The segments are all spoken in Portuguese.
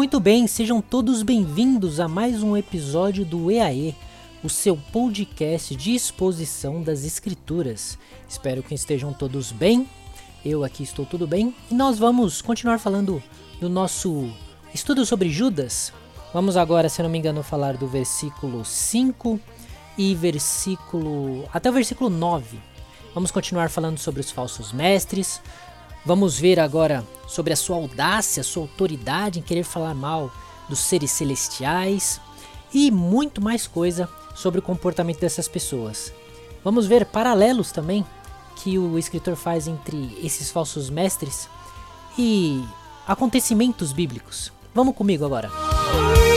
Muito bem, sejam todos bem-vindos a mais um episódio do EAE, o seu podcast de exposição das escrituras. Espero que estejam todos bem. Eu aqui estou tudo bem e nós vamos continuar falando do nosso estudo sobre Judas. Vamos agora, se não me engano, falar do versículo 5 e versículo até o versículo 9. Vamos continuar falando sobre os falsos mestres, Vamos ver agora sobre a sua audácia, sua autoridade em querer falar mal dos seres celestiais e muito mais coisa sobre o comportamento dessas pessoas. Vamos ver paralelos também que o escritor faz entre esses falsos mestres e acontecimentos bíblicos. Vamos comigo agora. A,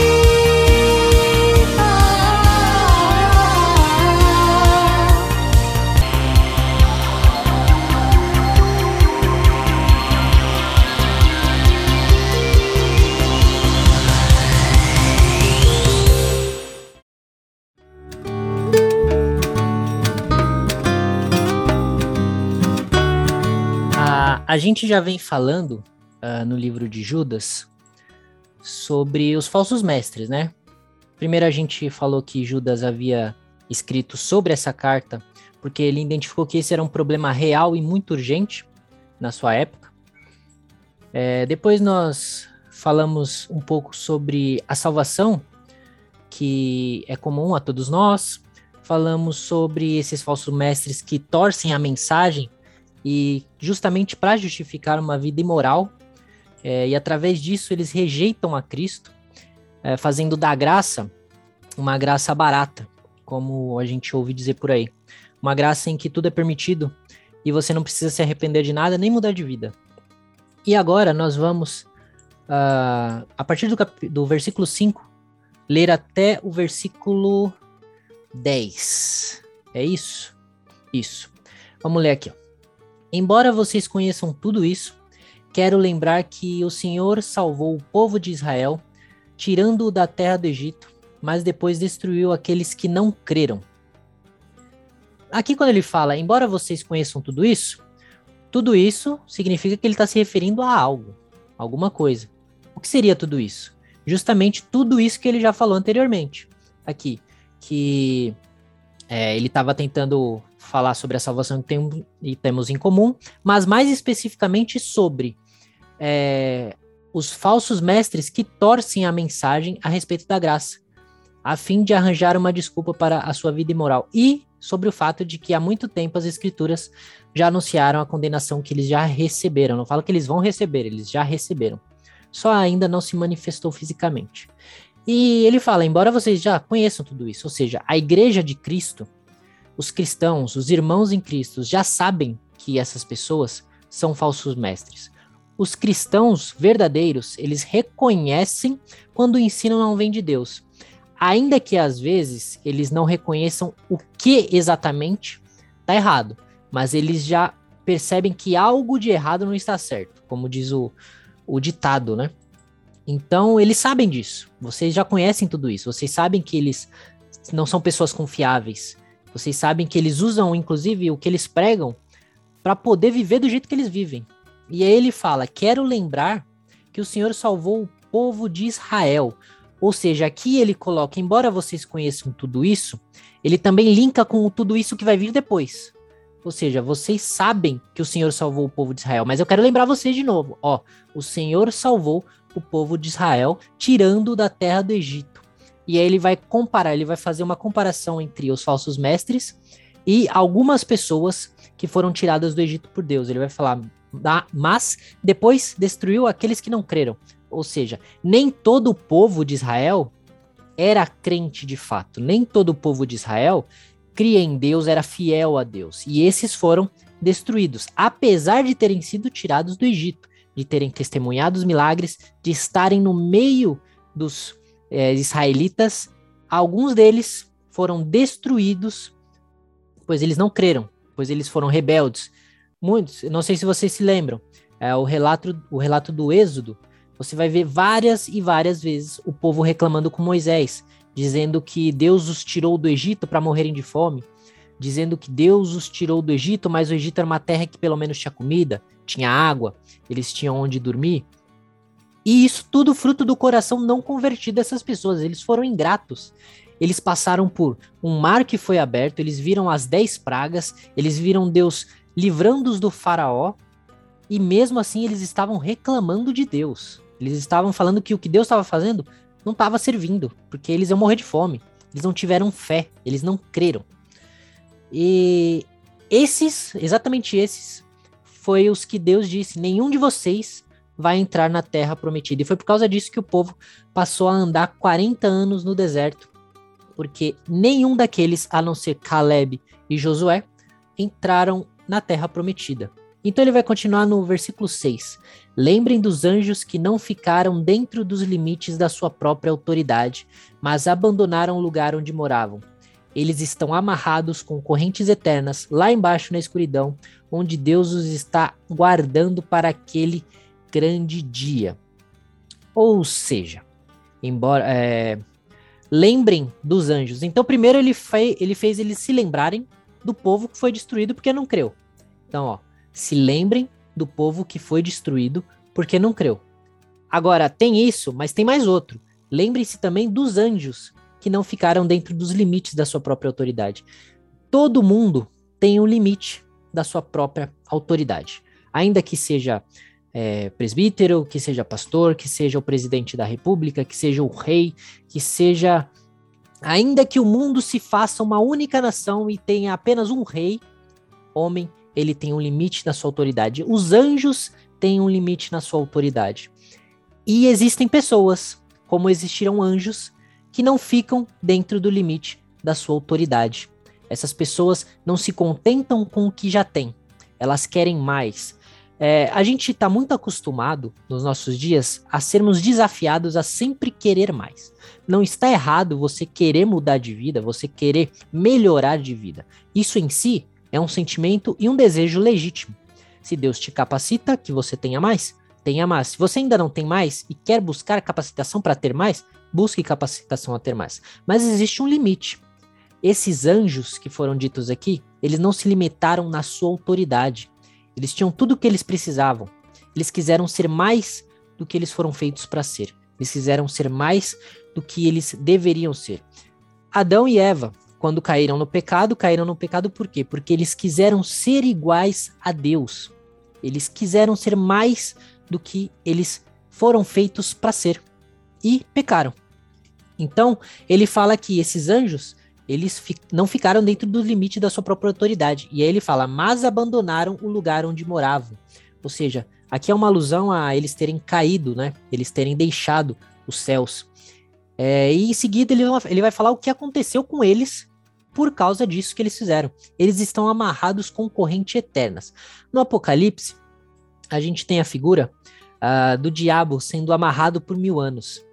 a gente já vem falando ah, no livro de Judas sobre os falsos mestres, né? Primeiro a gente falou que Judas havia escrito sobre essa carta porque ele identificou que esse era um problema real e muito urgente na sua época. É, depois nós falamos um pouco sobre a salvação, que é comum a todos nós. Falamos sobre esses falsos mestres que torcem a mensagem e justamente para justificar uma vida imoral, é, e através disso eles rejeitam a Cristo, é, fazendo da graça uma graça barata, como a gente ouve dizer por aí. Uma graça em que tudo é permitido e você não precisa se arrepender de nada nem mudar de vida. E agora nós vamos, uh, a partir do, do versículo 5, ler até o versículo 10. É isso? Isso. Vamos ler aqui. Ó. Embora vocês conheçam tudo isso, quero lembrar que o Senhor salvou o povo de Israel, tirando-o da terra do Egito, mas depois destruiu aqueles que não creram. Aqui, quando ele fala, embora vocês conheçam tudo isso, tudo isso significa que ele está se referindo a algo, alguma coisa. O que seria tudo isso? Justamente tudo isso que ele já falou anteriormente. Aqui, que é, ele estava tentando falar sobre a salvação que tem, temos em comum, mas mais especificamente sobre é, os falsos mestres que torcem a mensagem a respeito da graça, a fim de arranjar uma desculpa para a sua vida imoral. E sobre o fato de que há muito tempo as escrituras já anunciaram a condenação que eles já receberam. Não falo que eles vão receber, eles já receberam. Só ainda não se manifestou fisicamente. E ele fala: embora vocês já conheçam tudo isso, ou seja, a igreja de Cristo, os cristãos, os irmãos em Cristo, já sabem que essas pessoas são falsos mestres. Os cristãos verdadeiros, eles reconhecem quando o ensino não vem de Deus. Ainda que às vezes eles não reconheçam o que exatamente está errado, mas eles já percebem que algo de errado não está certo, como diz o, o ditado, né? Então, eles sabem disso. Vocês já conhecem tudo isso. Vocês sabem que eles não são pessoas confiáveis. Vocês sabem que eles usam, inclusive, o que eles pregam para poder viver do jeito que eles vivem. E aí ele fala: Quero lembrar que o Senhor salvou o povo de Israel. Ou seja, aqui ele coloca, embora vocês conheçam tudo isso, ele também linka com tudo isso que vai vir depois. Ou seja, vocês sabem que o Senhor salvou o povo de Israel, mas eu quero lembrar vocês de novo. Ó, o Senhor salvou o povo de Israel, tirando da terra do Egito. E aí ele vai comparar, ele vai fazer uma comparação entre os falsos mestres e algumas pessoas que foram tiradas do Egito por Deus. Ele vai falar, mas depois destruiu aqueles que não creram. Ou seja, nem todo o povo de Israel era crente de fato. Nem todo o povo de Israel cria em Deus, era fiel a Deus. E esses foram destruídos, apesar de terem sido tirados do Egito, de terem testemunhado os milagres, de estarem no meio dos é, israelitas. Alguns deles foram destruídos, pois eles não creram, pois eles foram rebeldes. Muitos, não sei se vocês se lembram, é, o, relato, o relato do Êxodo, você vai ver várias e várias vezes o povo reclamando com Moisés, dizendo que Deus os tirou do Egito para morrerem de fome, dizendo que Deus os tirou do Egito, mas o Egito era uma terra que pelo menos tinha comida, tinha água, eles tinham onde dormir. E isso tudo fruto do coração não convertido dessas pessoas, eles foram ingratos. Eles passaram por um mar que foi aberto, eles viram as dez pragas, eles viram Deus livrando-os do faraó, e mesmo assim eles estavam reclamando de Deus. Eles estavam falando que o que Deus estava fazendo não estava servindo, porque eles iam morrer de fome. Eles não tiveram fé, eles não creram. E esses, exatamente esses, foi os que Deus disse: nenhum de vocês vai entrar na terra prometida. E foi por causa disso que o povo passou a andar 40 anos no deserto, porque nenhum daqueles, a não ser Caleb e Josué, entraram na terra prometida. Então ele vai continuar no versículo 6. Lembrem dos anjos que não ficaram dentro dos limites da sua própria autoridade, mas abandonaram o lugar onde moravam. Eles estão amarrados com correntes eternas lá embaixo na escuridão, onde Deus os está guardando para aquele grande dia. Ou seja, embora é, lembrem dos anjos. Então, primeiro ele, fe ele fez eles se lembrarem do povo que foi destruído porque não creu. Então, ó, se lembrem do povo que foi destruído porque não creu. Agora, tem isso, mas tem mais outro. Lembrem-se também dos anjos que não ficaram dentro dos limites da sua própria autoridade. Todo mundo tem um limite da sua própria autoridade. Ainda que seja é, presbítero, que seja pastor, que seja o presidente da república, que seja o rei, que seja. Ainda que o mundo se faça uma única nação e tenha apenas um rei, homem, ele tem um limite na sua autoridade. Os anjos têm um limite na sua autoridade. E existem pessoas, como existiram anjos, que não ficam dentro do limite da sua autoridade. Essas pessoas não se contentam com o que já têm, elas querem mais. É, a gente está muito acostumado nos nossos dias a sermos desafiados a sempre querer mais. Não está errado você querer mudar de vida, você querer melhorar de vida. Isso em si é um sentimento e um desejo legítimo. Se Deus te capacita, que você tenha mais, tenha mais. Se você ainda não tem mais e quer buscar capacitação para ter mais, busque capacitação a ter mais. Mas existe um limite. Esses anjos que foram ditos aqui, eles não se limitaram na sua autoridade. Eles tinham tudo o que eles precisavam. Eles quiseram ser mais do que eles foram feitos para ser. Eles quiseram ser mais do que eles deveriam ser. Adão e Eva quando caíram no pecado, caíram no pecado por quê? Porque eles quiseram ser iguais a Deus. Eles quiseram ser mais do que eles foram feitos para ser e pecaram. Então, ele fala que esses anjos, eles fi não ficaram dentro do limite da sua própria autoridade. E aí ele fala, mas abandonaram o lugar onde moravam. Ou seja, aqui é uma alusão a eles terem caído, né? Eles terem deixado os céus. É, e em seguida ele, ele vai falar o que aconteceu com eles por causa disso que eles fizeram. Eles estão amarrados com correntes eternas. No Apocalipse, a gente tem a figura uh, do diabo sendo amarrado por mil anos.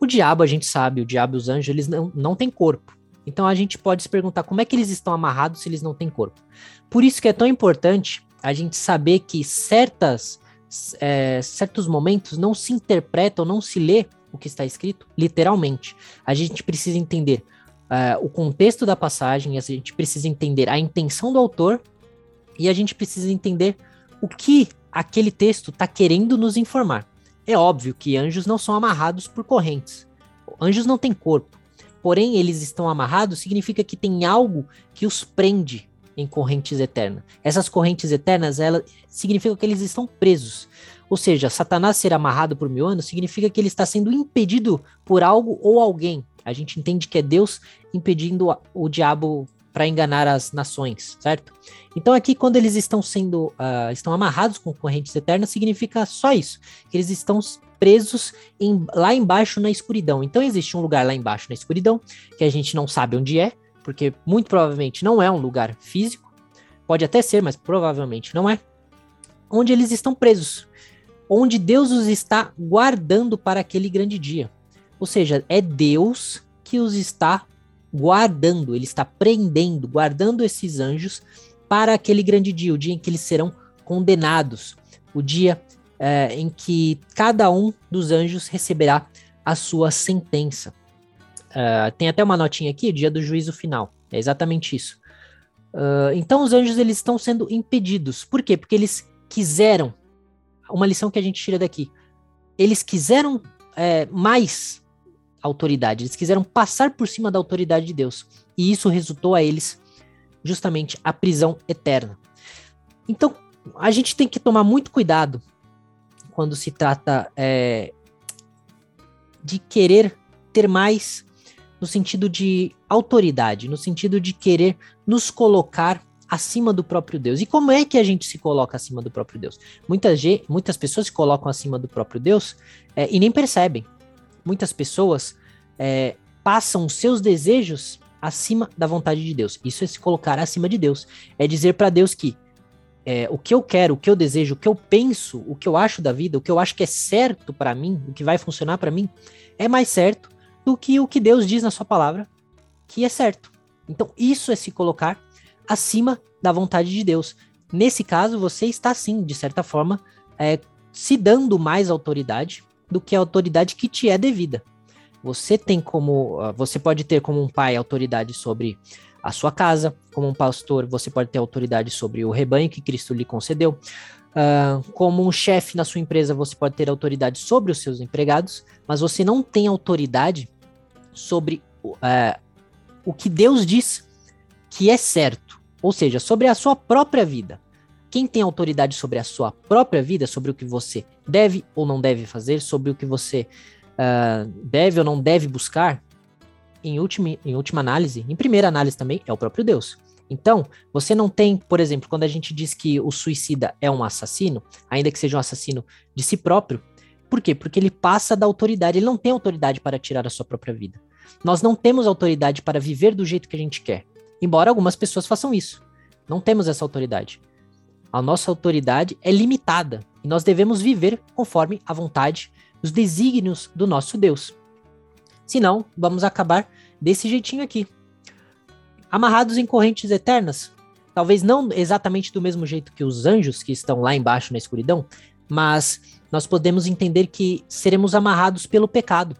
O diabo, a gente sabe, o diabo e os anjos, eles não, não têm corpo. Então a gente pode se perguntar como é que eles estão amarrados se eles não têm corpo. Por isso que é tão importante a gente saber que certas, é, certos momentos não se interpretam, não se lê o que está escrito literalmente. A gente precisa entender uh, o contexto da passagem, a gente precisa entender a intenção do autor e a gente precisa entender o que aquele texto está querendo nos informar. É óbvio que anjos não são amarrados por correntes. Anjos não têm corpo. Porém, eles estão amarrados significa que tem algo que os prende em correntes eternas. Essas correntes eternas, elas significam que eles estão presos. Ou seja, Satanás ser amarrado por mil anos significa que ele está sendo impedido por algo ou alguém a gente entende que é Deus impedindo o diabo para enganar as nações, certo? Então aqui quando eles estão sendo uh, estão amarrados com correntes eternas significa só isso, que eles estão presos em, lá embaixo na escuridão. Então existe um lugar lá embaixo na escuridão que a gente não sabe onde é, porque muito provavelmente não é um lugar físico, pode até ser, mas provavelmente não é, onde eles estão presos, onde Deus os está guardando para aquele grande dia. Ou seja, é Deus que os está guardando, ele está prendendo, guardando esses anjos para aquele grande dia, o dia em que eles serão condenados, o dia é, em que cada um dos anjos receberá a sua sentença. Uh, tem até uma notinha aqui, dia do juízo final. É exatamente isso. Uh, então os anjos eles estão sendo impedidos. Por quê? Porque eles quiseram. Uma lição que a gente tira daqui. Eles quiseram é, mais autoridade. Eles quiseram passar por cima da autoridade de Deus. E isso resultou a eles justamente a prisão eterna. Então a gente tem que tomar muito cuidado quando se trata é, de querer ter mais no sentido de autoridade, no sentido de querer nos colocar acima do próprio Deus. E como é que a gente se coloca acima do próprio Deus? Muitas, muitas pessoas se colocam acima do próprio Deus é, e nem percebem. Muitas pessoas é, passam seus desejos acima da vontade de Deus. Isso é se colocar acima de Deus. É dizer para Deus que é, o que eu quero, o que eu desejo, o que eu penso, o que eu acho da vida, o que eu acho que é certo para mim, o que vai funcionar para mim, é mais certo do que o que Deus diz na sua palavra que é certo. Então, isso é se colocar acima da vontade de Deus. Nesse caso, você está sim, de certa forma, é, se dando mais autoridade do que a autoridade que te é devida. Você tem como, ah, você pode ter como um pai autoridade sobre a sua casa, como um pastor, você pode ter autoridade sobre o rebanho que Cristo lhe concedeu. Uh, como um chefe na sua empresa, você pode ter autoridade sobre os seus empregados, mas você não tem autoridade sobre uh, o que Deus diz que é certo, ou seja, sobre a sua própria vida. Quem tem autoridade sobre a sua própria vida, sobre o que você deve ou não deve fazer, sobre o que você uh, deve ou não deve buscar, em última, em última análise, em primeira análise também, é o próprio Deus. Então, você não tem, por exemplo, quando a gente diz que o suicida é um assassino, ainda que seja um assassino de si próprio, por quê? Porque ele passa da autoridade, ele não tem autoridade para tirar a sua própria vida. Nós não temos autoridade para viver do jeito que a gente quer, embora algumas pessoas façam isso. Não temos essa autoridade. A nossa autoridade é limitada e nós devemos viver conforme a vontade, os desígnios do nosso Deus. Senão, vamos acabar desse jeitinho aqui. Amarrados em correntes eternas. Talvez não exatamente do mesmo jeito que os anjos que estão lá embaixo na escuridão, mas nós podemos entender que seremos amarrados pelo pecado.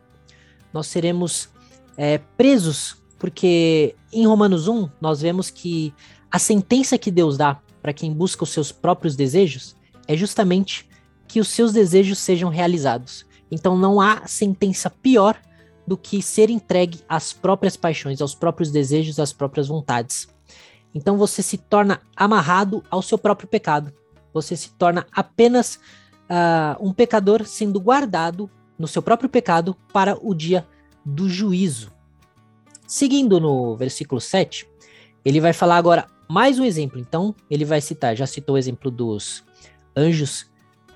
Nós seremos é, presos, porque em Romanos 1 nós vemos que a sentença que Deus dá para quem busca os seus próprios desejos é justamente que os seus desejos sejam realizados. Então não há sentença pior do que ser entregue às próprias paixões, aos próprios desejos, às próprias vontades. Então você se torna amarrado ao seu próprio pecado. Você se torna apenas uh, um pecador sendo guardado no seu próprio pecado para o dia do juízo. Seguindo no versículo 7, ele vai falar agora mais um exemplo. Então, ele vai citar, já citou o exemplo dos anjos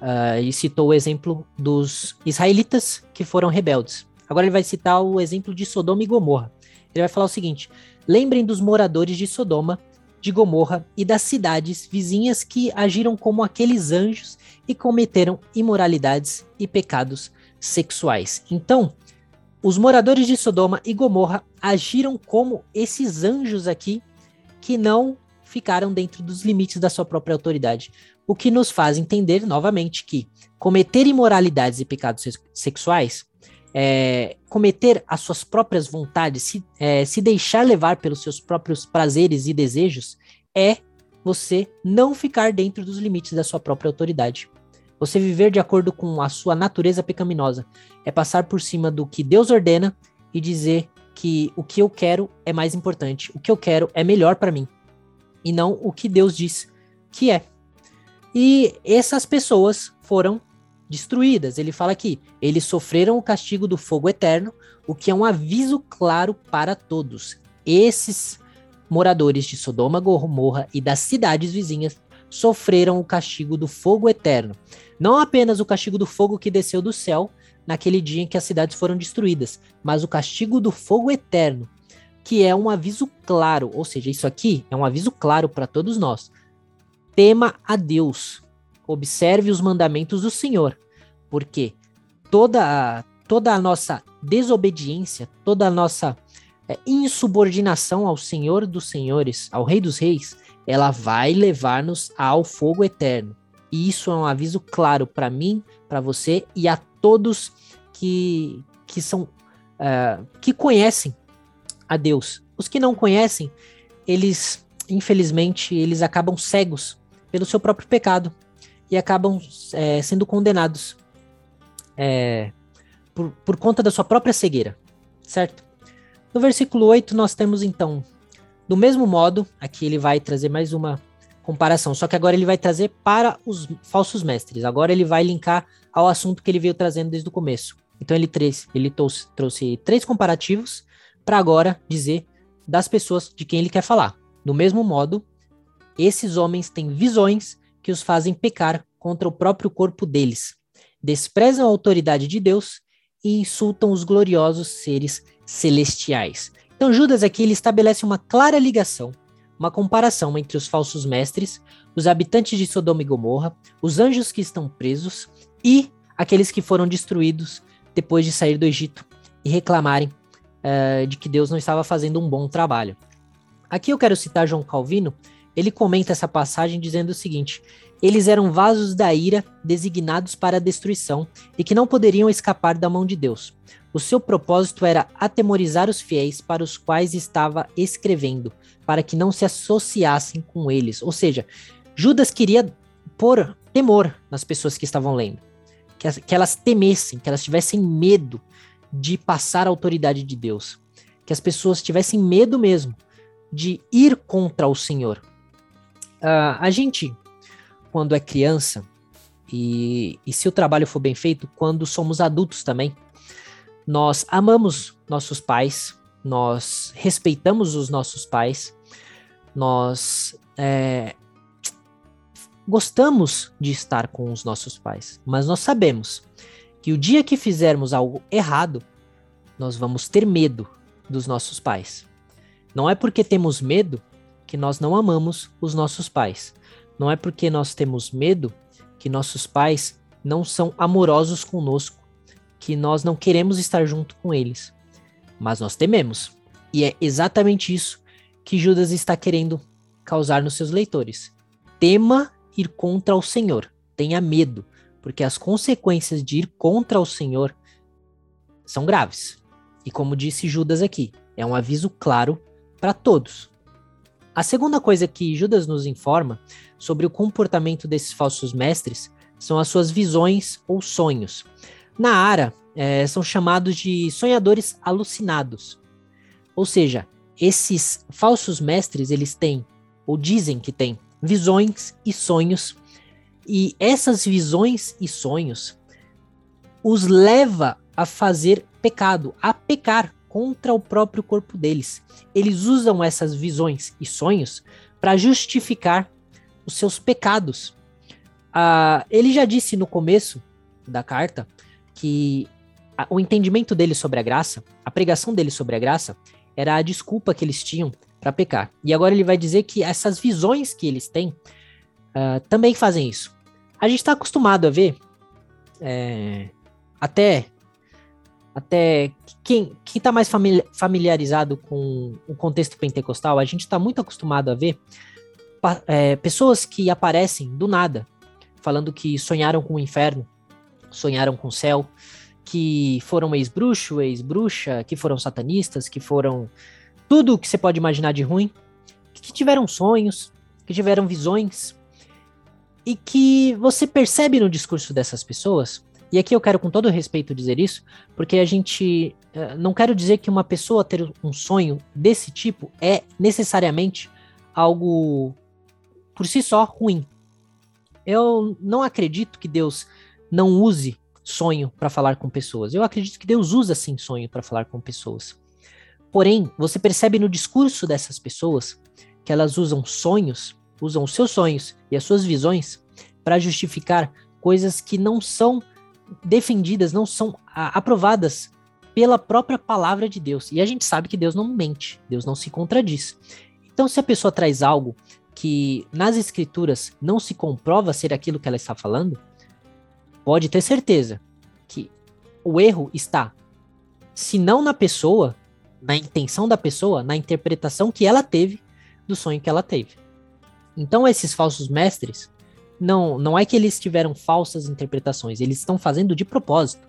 uh, e citou o exemplo dos israelitas que foram rebeldes. Agora ele vai citar o exemplo de Sodoma e Gomorra. Ele vai falar o seguinte: lembrem dos moradores de Sodoma, de Gomorra e das cidades vizinhas que agiram como aqueles anjos e cometeram imoralidades e pecados sexuais. Então, os moradores de Sodoma e Gomorra agiram como esses anjos aqui que não ficaram dentro dos limites da sua própria autoridade. O que nos faz entender novamente que cometer imoralidades e pecados sexuais é, cometer as suas próprias vontades, se, é, se deixar levar pelos seus próprios prazeres e desejos, é você não ficar dentro dos limites da sua própria autoridade. Você viver de acordo com a sua natureza pecaminosa é passar por cima do que Deus ordena e dizer que o que eu quero é mais importante, o que eu quero é melhor para mim e não o que Deus diz que é. E essas pessoas foram destruídas. Ele fala aqui: eles sofreram o castigo do fogo eterno, o que é um aviso claro para todos. Esses moradores de Sodoma, Gomorra e das cidades vizinhas sofreram o castigo do fogo eterno. Não apenas o castigo do fogo que desceu do céu naquele dia em que as cidades foram destruídas, mas o castigo do fogo eterno que é um aviso claro, ou seja, isso aqui é um aviso claro para todos nós. Tema a Deus, observe os mandamentos do Senhor, porque toda a, toda a nossa desobediência, toda a nossa é, insubordinação ao Senhor dos Senhores, ao Rei dos Reis, ela vai levar-nos ao fogo eterno. E isso é um aviso claro para mim, para você e a todos que, que são uh, que conhecem a Deus. Os que não conhecem, eles, infelizmente, eles acabam cegos pelo seu próprio pecado e acabam é, sendo condenados é, por, por conta da sua própria cegueira, certo? No versículo 8, nós temos então, do mesmo modo, aqui ele vai trazer mais uma comparação, só que agora ele vai trazer para os falsos mestres. Agora ele vai linkar ao assunto que ele veio trazendo desde o começo. Então ele, trouxe, ele trouxe, trouxe três comparativos para agora dizer das pessoas de quem ele quer falar. Do mesmo modo, esses homens têm visões que os fazem pecar contra o próprio corpo deles, desprezam a autoridade de Deus e insultam os gloriosos seres celestiais. Então Judas aqui ele estabelece uma clara ligação uma comparação entre os falsos mestres, os habitantes de Sodoma e Gomorra, os anjos que estão presos e aqueles que foram destruídos depois de sair do Egito e reclamarem uh, de que Deus não estava fazendo um bom trabalho. Aqui eu quero citar João Calvino, ele comenta essa passagem dizendo o seguinte: eles eram vasos da ira designados para a destruição e que não poderiam escapar da mão de Deus. O seu propósito era atemorizar os fiéis para os quais estava escrevendo, para que não se associassem com eles. Ou seja, Judas queria pôr temor nas pessoas que estavam lendo, que, que elas temessem, que elas tivessem medo de passar a autoridade de Deus, que as pessoas tivessem medo mesmo de ir contra o Senhor. Uh, a gente, quando é criança, e, e se o trabalho for bem feito, quando somos adultos também, nós amamos nossos pais, nós respeitamos os nossos pais, nós é, gostamos de estar com os nossos pais, mas nós sabemos que o dia que fizermos algo errado, nós vamos ter medo dos nossos pais. Não é porque temos medo que nós não amamos os nossos pais. Não é porque nós temos medo que nossos pais não são amorosos conosco, que nós não queremos estar junto com eles. Mas nós tememos. E é exatamente isso que Judas está querendo causar nos seus leitores. Tema ir contra o Senhor, tenha medo, porque as consequências de ir contra o Senhor são graves. E como disse Judas aqui, é um aviso claro para todos. A segunda coisa que Judas nos informa sobre o comportamento desses falsos mestres são as suas visões ou sonhos. Na Ara, é, são chamados de sonhadores alucinados. Ou seja, esses falsos mestres, eles têm, ou dizem que têm, visões e sonhos, e essas visões e sonhos os leva a fazer pecado, a pecar contra o próprio corpo deles. Eles usam essas visões e sonhos para justificar os seus pecados. Ah, ele já disse no começo da carta que a, o entendimento dele sobre a graça, a pregação dele sobre a graça, era a desculpa que eles tinham para pecar. E agora ele vai dizer que essas visões que eles têm uh, também fazem isso. A gente está acostumado a ver, é, até até quem está mais familiarizado com o contexto pentecostal, a gente está muito acostumado a ver é, pessoas que aparecem do nada, falando que sonharam com o inferno, sonharam com o céu, que foram ex-bruxo, ex-bruxa, que foram satanistas, que foram tudo o que você pode imaginar de ruim, que tiveram sonhos, que tiveram visões, e que você percebe no discurso dessas pessoas, e aqui eu quero com todo respeito dizer isso, porque a gente eh, não quero dizer que uma pessoa ter um sonho desse tipo é necessariamente algo por si só ruim. Eu não acredito que Deus não use sonho para falar com pessoas. Eu acredito que Deus usa sim sonho para falar com pessoas. Porém, você percebe no discurso dessas pessoas que elas usam sonhos, usam os seus sonhos e as suas visões para justificar coisas que não são defendidas, não são aprovadas pela própria palavra de Deus. E a gente sabe que Deus não mente, Deus não se contradiz. Então, se a pessoa traz algo que nas escrituras não se comprova ser aquilo que ela está falando, pode ter certeza que o erro está, se não na pessoa, na intenção da pessoa, na interpretação que ela teve do sonho que ela teve. Então, esses falsos mestres, não, não é que eles tiveram falsas interpretações, eles estão fazendo de propósito.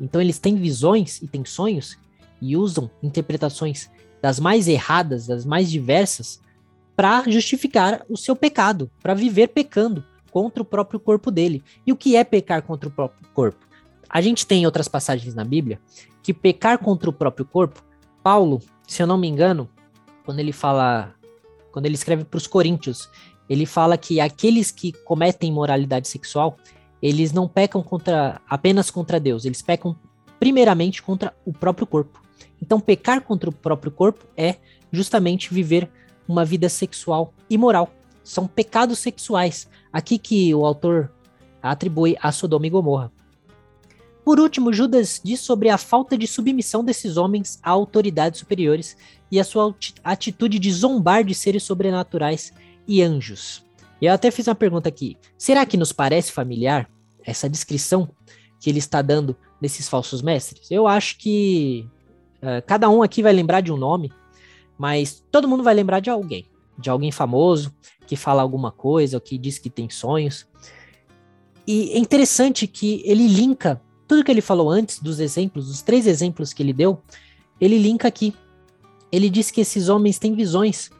Então, eles têm visões e têm sonhos e usam interpretações das mais erradas, das mais diversas, para justificar o seu pecado, para viver pecando contra o próprio corpo dele. E o que é pecar contra o próprio corpo? A gente tem outras passagens na Bíblia que pecar contra o próprio corpo, Paulo, se eu não me engano, quando ele fala, quando ele escreve para os Coríntios, ele fala que aqueles que cometem imoralidade sexual, eles não pecam contra apenas contra Deus, eles pecam primeiramente contra o próprio corpo. Então, pecar contra o próprio corpo é justamente viver uma vida sexual imoral. São pecados sexuais. Aqui que o autor atribui a Sodoma e Gomorra. Por último, Judas diz sobre a falta de submissão desses homens a autoridades superiores e a sua atitude de zombar de seres sobrenaturais e anjos. E eu até fiz uma pergunta aqui: será que nos parece familiar essa descrição que ele está dando desses falsos mestres? Eu acho que uh, cada um aqui vai lembrar de um nome, mas todo mundo vai lembrar de alguém, de alguém famoso que fala alguma coisa, ou que diz que tem sonhos. E é interessante que ele linka tudo que ele falou antes dos exemplos, os três exemplos que ele deu, ele linka aqui. Ele diz que esses homens têm visões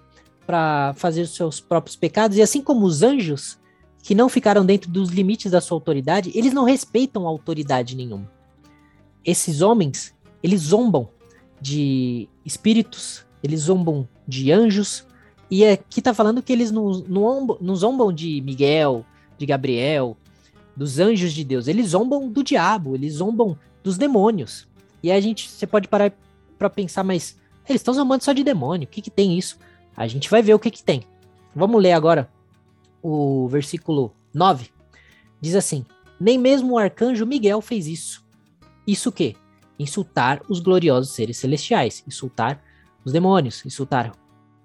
para fazer os seus próprios pecados, e assim como os anjos, que não ficaram dentro dos limites da sua autoridade, eles não respeitam autoridade nenhuma. Esses homens, eles zombam de espíritos, eles zombam de anjos, e aqui tá falando que eles não, não, não zombam de Miguel, de Gabriel, dos anjos de Deus, eles zombam do diabo, eles zombam dos demônios. E aí a gente, você pode parar para pensar, mas eles estão zombando só de demônio, o que que tem isso? A gente vai ver o que que tem. Vamos ler agora o versículo 9. Diz assim: Nem mesmo o arcanjo Miguel fez isso. Isso o quê? Insultar os gloriosos seres celestiais, insultar os demônios, insultar.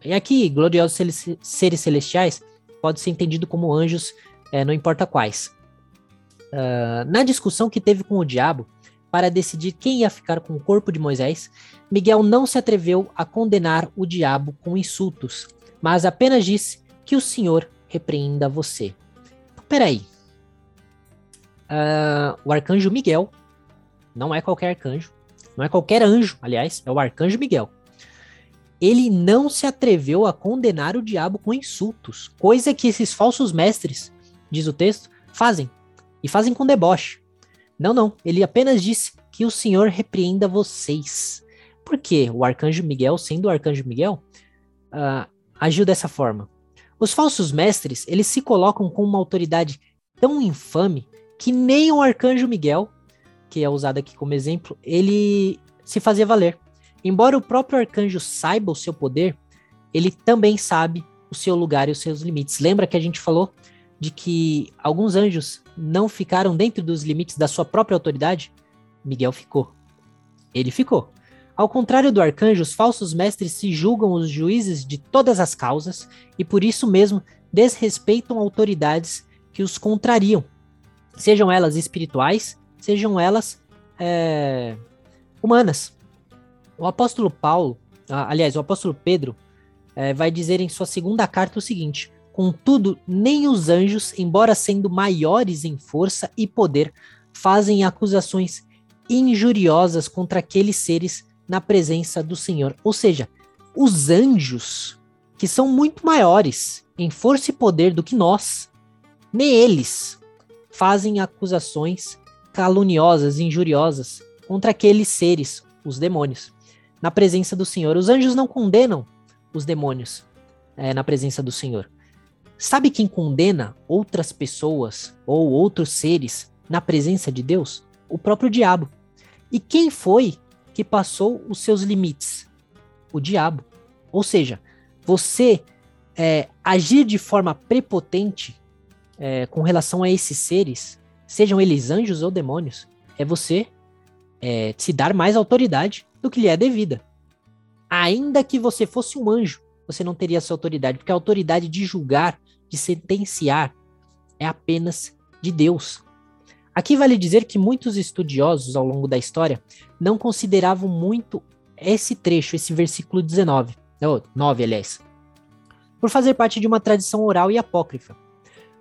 E aqui, gloriosos seres celestiais pode ser entendido como anjos, é, não importa quais. Uh, na discussão que teve com o diabo para decidir quem ia ficar com o corpo de Moisés, Miguel não se atreveu a condenar o diabo com insultos, mas apenas disse que o Senhor repreenda você. Peraí. Uh, o arcanjo Miguel não é qualquer arcanjo, não é qualquer anjo, aliás, é o arcanjo Miguel ele não se atreveu a condenar o diabo com insultos, coisa que esses falsos mestres, diz o texto, fazem, e fazem com deboche. Não, não, ele apenas disse que o Senhor repreenda vocês. Por quê? O arcanjo Miguel, sendo o arcanjo Miguel, uh, agiu dessa forma. Os falsos mestres, eles se colocam com uma autoridade tão infame que nem o arcanjo Miguel, que é usado aqui como exemplo, ele se fazia valer. Embora o próprio arcanjo saiba o seu poder, ele também sabe o seu lugar e os seus limites. Lembra que a gente falou de que alguns anjos não ficaram dentro dos limites da sua própria autoridade? Miguel ficou. Ele ficou. Ao contrário do arcanjo, os falsos mestres se julgam os juízes de todas as causas e por isso mesmo desrespeitam autoridades que os contrariam, sejam elas espirituais, sejam elas é, humanas. O apóstolo Paulo, aliás, o apóstolo Pedro, é, vai dizer em sua segunda carta o seguinte: Contudo, nem os anjos, embora sendo maiores em força e poder, fazem acusações injuriosas contra aqueles seres na presença do Senhor. Ou seja, os anjos, que são muito maiores em força e poder do que nós, nem eles fazem acusações caluniosas, injuriosas contra aqueles seres, os demônios na presença do Senhor. Os anjos não condenam os demônios é, na presença do Senhor. Sabe quem condena outras pessoas ou outros seres na presença de Deus? O próprio diabo. E quem foi que passou os seus limites? O diabo. Ou seja, você é, agir de forma prepotente é, com relação a esses seres, sejam eles anjos ou demônios, é você é, se dar mais autoridade do que lhe é devida. Ainda que você fosse um anjo, você não teria essa autoridade, porque a autoridade de julgar, de sentenciar, é apenas de Deus. Aqui vale dizer que muitos estudiosos ao longo da história não consideravam muito esse trecho, esse versículo 19, ou 9, aliás, por fazer parte de uma tradição oral e apócrifa.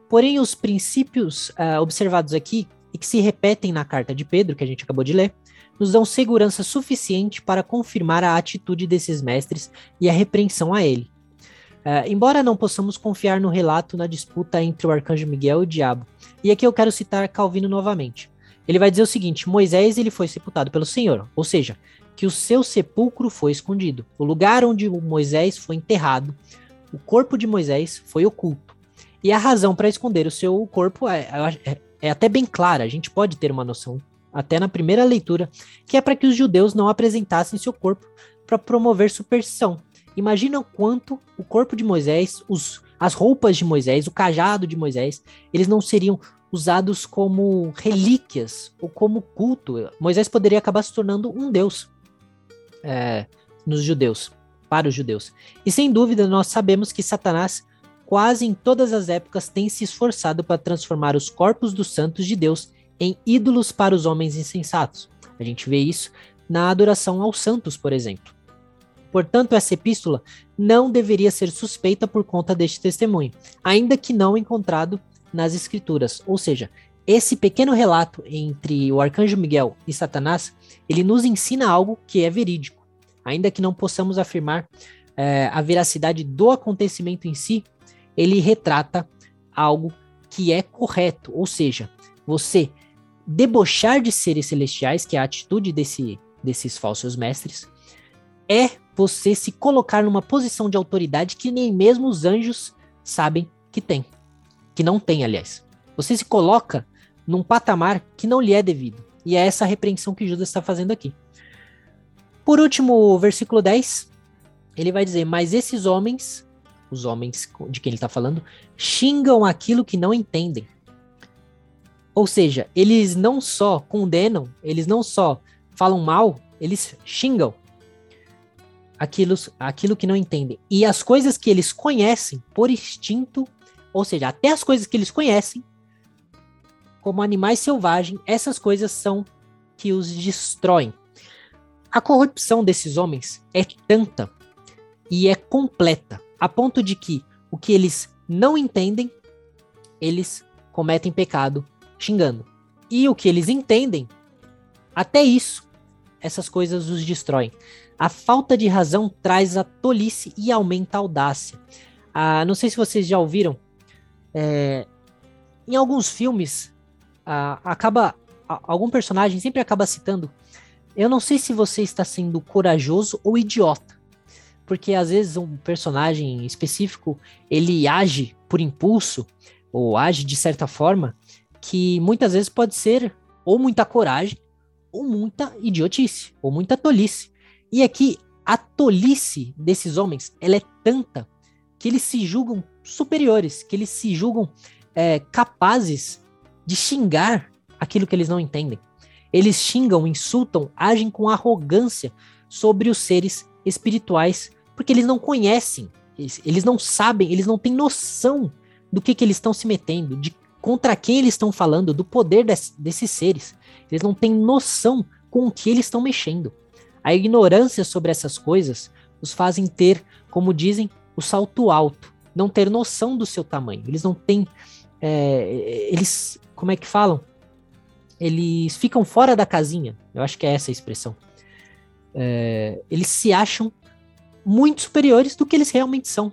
Porém, os princípios uh, observados aqui e que se repetem na carta de Pedro, que a gente acabou de ler, nos dão segurança suficiente para confirmar a atitude desses mestres e a repreensão a ele. Uh, embora não possamos confiar no relato na disputa entre o arcanjo Miguel e o diabo, e aqui eu quero citar Calvino novamente. Ele vai dizer o seguinte: Moisés ele foi sepultado pelo Senhor, ou seja, que o seu sepulcro foi escondido. O lugar onde Moisés foi enterrado, o corpo de Moisés foi oculto. E a razão para esconder o seu corpo é, é, é até bem clara. A gente pode ter uma noção até na primeira leitura, que é para que os judeus não apresentassem seu corpo para promover superstição. Imagina o quanto o corpo de Moisés, os, as roupas de Moisés, o cajado de Moisés, eles não seriam usados como relíquias ou como culto. Moisés poderia acabar se tornando um deus é, nos judeus, para os judeus. E sem dúvida, nós sabemos que Satanás, quase em todas as épocas, tem se esforçado para transformar os corpos dos santos de Deus em ídolos para os homens insensatos. A gente vê isso na adoração aos santos, por exemplo. Portanto, essa epístola não deveria ser suspeita por conta deste testemunho, ainda que não encontrado nas Escrituras. Ou seja, esse pequeno relato entre o arcanjo Miguel e Satanás, ele nos ensina algo que é verídico. Ainda que não possamos afirmar é, a veracidade do acontecimento em si, ele retrata algo que é correto. Ou seja, você debochar de seres celestiais, que é a atitude desse, desses falsos mestres, é você se colocar numa posição de autoridade que nem mesmo os anjos sabem que tem. Que não tem, aliás. Você se coloca num patamar que não lhe é devido. E é essa repreensão que Judas está fazendo aqui. Por último, versículo 10, ele vai dizer: Mas esses homens, os homens de quem ele está falando, xingam aquilo que não entendem. Ou seja, eles não só condenam, eles não só falam mal, eles xingam aquilo, aquilo que não entendem. E as coisas que eles conhecem por instinto, ou seja, até as coisas que eles conhecem, como animais selvagens, essas coisas são que os destroem. A corrupção desses homens é tanta e é completa, a ponto de que o que eles não entendem, eles cometem pecado xingando. E o que eles entendem, até isso, essas coisas os destroem. A falta de razão traz a tolice e aumenta a audácia. Ah, não sei se vocês já ouviram, é, em alguns filmes, ah, acaba algum personagem sempre acaba citando. Eu não sei se você está sendo corajoso ou idiota, porque às vezes um personagem específico ele age por impulso ou age de certa forma que muitas vezes pode ser ou muita coragem ou muita idiotice ou muita tolice. E aqui, a tolice desses homens, ela é tanta que eles se julgam superiores, que eles se julgam é, capazes de xingar aquilo que eles não entendem. Eles xingam, insultam, agem com arrogância sobre os seres espirituais, porque eles não conhecem, eles, eles não sabem, eles não têm noção do que, que eles estão se metendo, de contra quem eles estão falando, do poder des, desses seres. Eles não têm noção com o que eles estão mexendo. A ignorância sobre essas coisas os fazem ter, como dizem, o salto alto, não ter noção do seu tamanho. Eles não têm. É, eles. Como é que falam? Eles ficam fora da casinha. Eu acho que é essa a expressão. É, eles se acham muito superiores do que eles realmente são.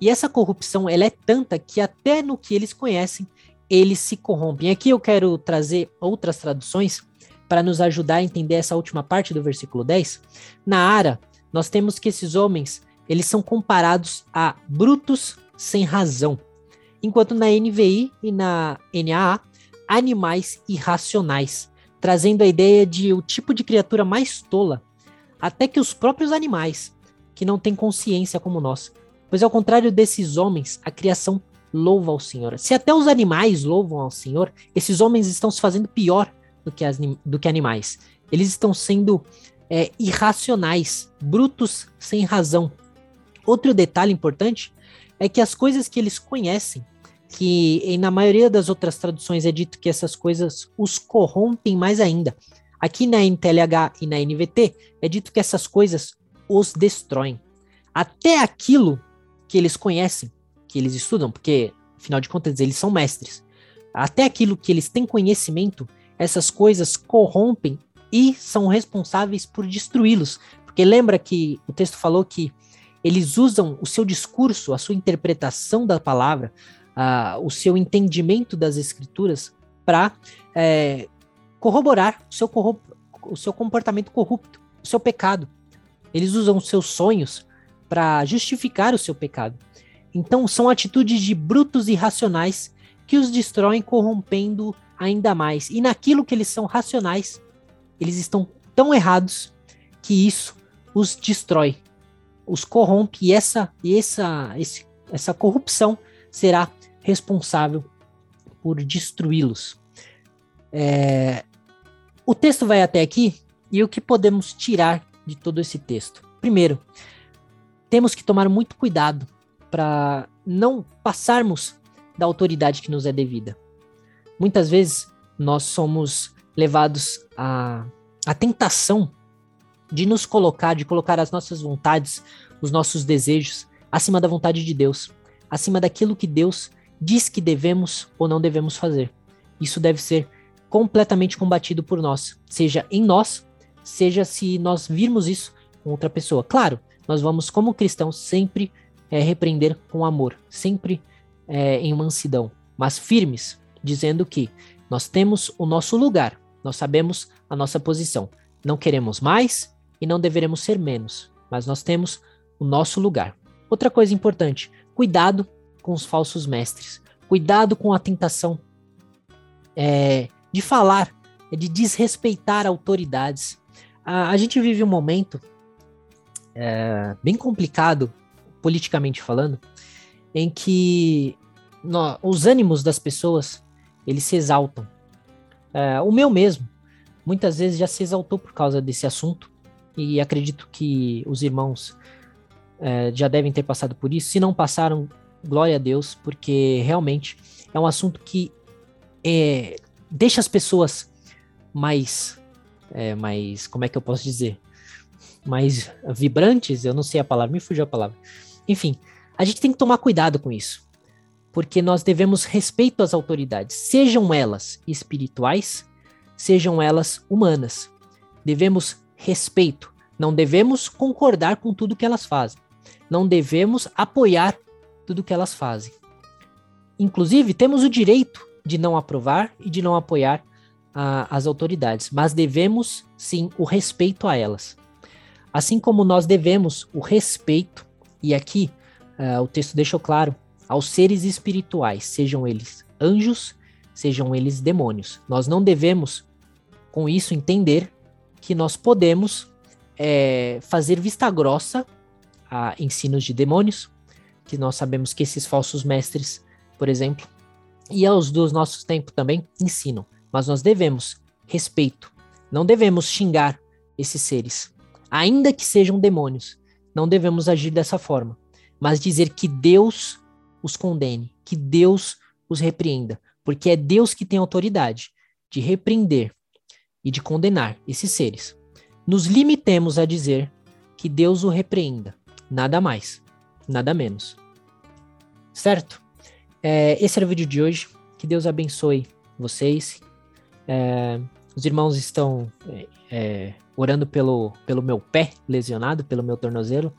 E essa corrupção ela é tanta que até no que eles conhecem, eles se corrompem. Aqui eu quero trazer outras traduções para nos ajudar a entender essa última parte do versículo 10, na Ara, nós temos que esses homens, eles são comparados a brutos sem razão, enquanto na NVI e na NAA, animais irracionais, trazendo a ideia de o tipo de criatura mais tola, até que os próprios animais, que não têm consciência como nós. Pois ao contrário desses homens, a criação louva ao Senhor. Se até os animais louvam ao Senhor, esses homens estão se fazendo pior do que, as, do que animais. Eles estão sendo é, irracionais, brutos sem razão. Outro detalhe importante é que as coisas que eles conhecem, que na maioria das outras traduções é dito que essas coisas os corrompem mais ainda. Aqui na NTLH e na NVT é dito que essas coisas os destroem. Até aquilo que eles conhecem, que eles estudam, porque afinal de contas eles são mestres. Até aquilo que eles têm conhecimento, essas coisas corrompem e são responsáveis por destruí-los. Porque lembra que o texto falou que eles usam o seu discurso, a sua interpretação da palavra, o seu entendimento das escrituras para é, corroborar o seu, o seu comportamento corrupto, o seu pecado. Eles usam os seus sonhos para justificar o seu pecado. Então, são atitudes de brutos irracionais que os destroem, corrompendo ainda mais. E naquilo que eles são racionais, eles estão tão errados que isso os destrói, os corrompe e essa, essa, esse, essa corrupção será responsável por destruí-los. É, o texto vai até aqui e o que podemos tirar de todo esse texto? Primeiro, temos que tomar muito cuidado para não passarmos da autoridade que nos é devida. Muitas vezes nós somos levados à, à tentação de nos colocar, de colocar as nossas vontades, os nossos desejos acima da vontade de Deus, acima daquilo que Deus diz que devemos ou não devemos fazer. Isso deve ser completamente combatido por nós, seja em nós, seja se nós virmos isso com outra pessoa. Claro, nós vamos, como cristãos, sempre é, repreender com amor, sempre é, em mansidão, mas firmes, dizendo que nós temos o nosso lugar, nós sabemos a nossa posição. Não queremos mais e não deveremos ser menos, mas nós temos o nosso lugar. Outra coisa importante: cuidado com os falsos mestres, cuidado com a tentação é, de falar, de desrespeitar autoridades. A, a gente vive um momento é, bem complicado, politicamente falando, em que os ânimos das pessoas eles se exaltam. É, o meu mesmo, muitas vezes já se exaltou por causa desse assunto e acredito que os irmãos é, já devem ter passado por isso. Se não passaram, glória a Deus, porque realmente é um assunto que é, deixa as pessoas mais, é, mais, como é que eu posso dizer, mais vibrantes, eu não sei a palavra, me fugiu a palavra. Enfim, a gente tem que tomar cuidado com isso, porque nós devemos respeito às autoridades, sejam elas espirituais, sejam elas humanas. Devemos respeito, não devemos concordar com tudo que elas fazem, não devemos apoiar tudo que elas fazem. Inclusive, temos o direito de não aprovar e de não apoiar a, as autoridades, mas devemos sim o respeito a elas. Assim como nós devemos o respeito, e aqui uh, o texto deixou claro, aos seres espirituais, sejam eles anjos, sejam eles demônios. Nós não devemos, com isso, entender que nós podemos é, fazer vista grossa a ensinos de demônios, que nós sabemos que esses falsos mestres, por exemplo, e aos dos nossos tempos também ensinam, mas nós devemos respeito, não devemos xingar esses seres, ainda que sejam demônios, não devemos agir dessa forma, mas dizer que Deus os condene, que Deus os repreenda, porque é Deus que tem autoridade de repreender e de condenar esses seres. Nos limitemos a dizer que Deus o repreenda, nada mais, nada menos. Certo? É, esse era o vídeo de hoje. Que Deus abençoe vocês. É, os irmãos estão é, é orando pelo, pelo meu pé lesionado, pelo meu tornozelo.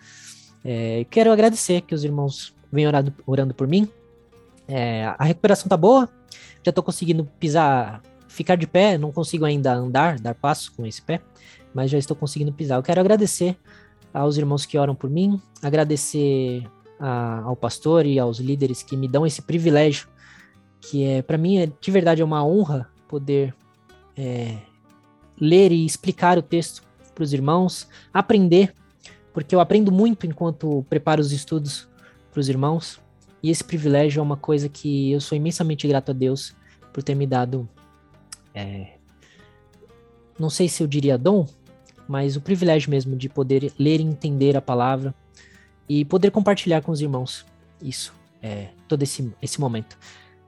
É, quero agradecer que os irmãos venham orado, orando por mim. É, a recuperação tá boa, já tô conseguindo pisar, ficar de pé, não consigo ainda andar, dar passo com esse pé, mas já estou conseguindo pisar. Eu quero agradecer aos irmãos que oram por mim, agradecer a, ao pastor e aos líderes que me dão esse privilégio, que é para mim é, de verdade é uma honra poder é, ler e explicar o texto para os irmãos, aprender, porque eu aprendo muito enquanto preparo os estudos para os irmãos, e esse privilégio é uma coisa que eu sou imensamente grato a Deus por ter me dado é, não sei se eu diria dom, mas o privilégio mesmo de poder ler e entender a palavra e poder compartilhar com os irmãos isso, é, todo esse, esse momento.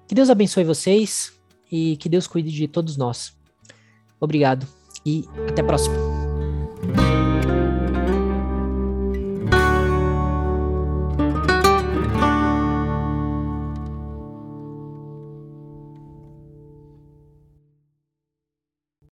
Que Deus abençoe vocês e que Deus cuide de todos nós. Obrigado e até a próxima.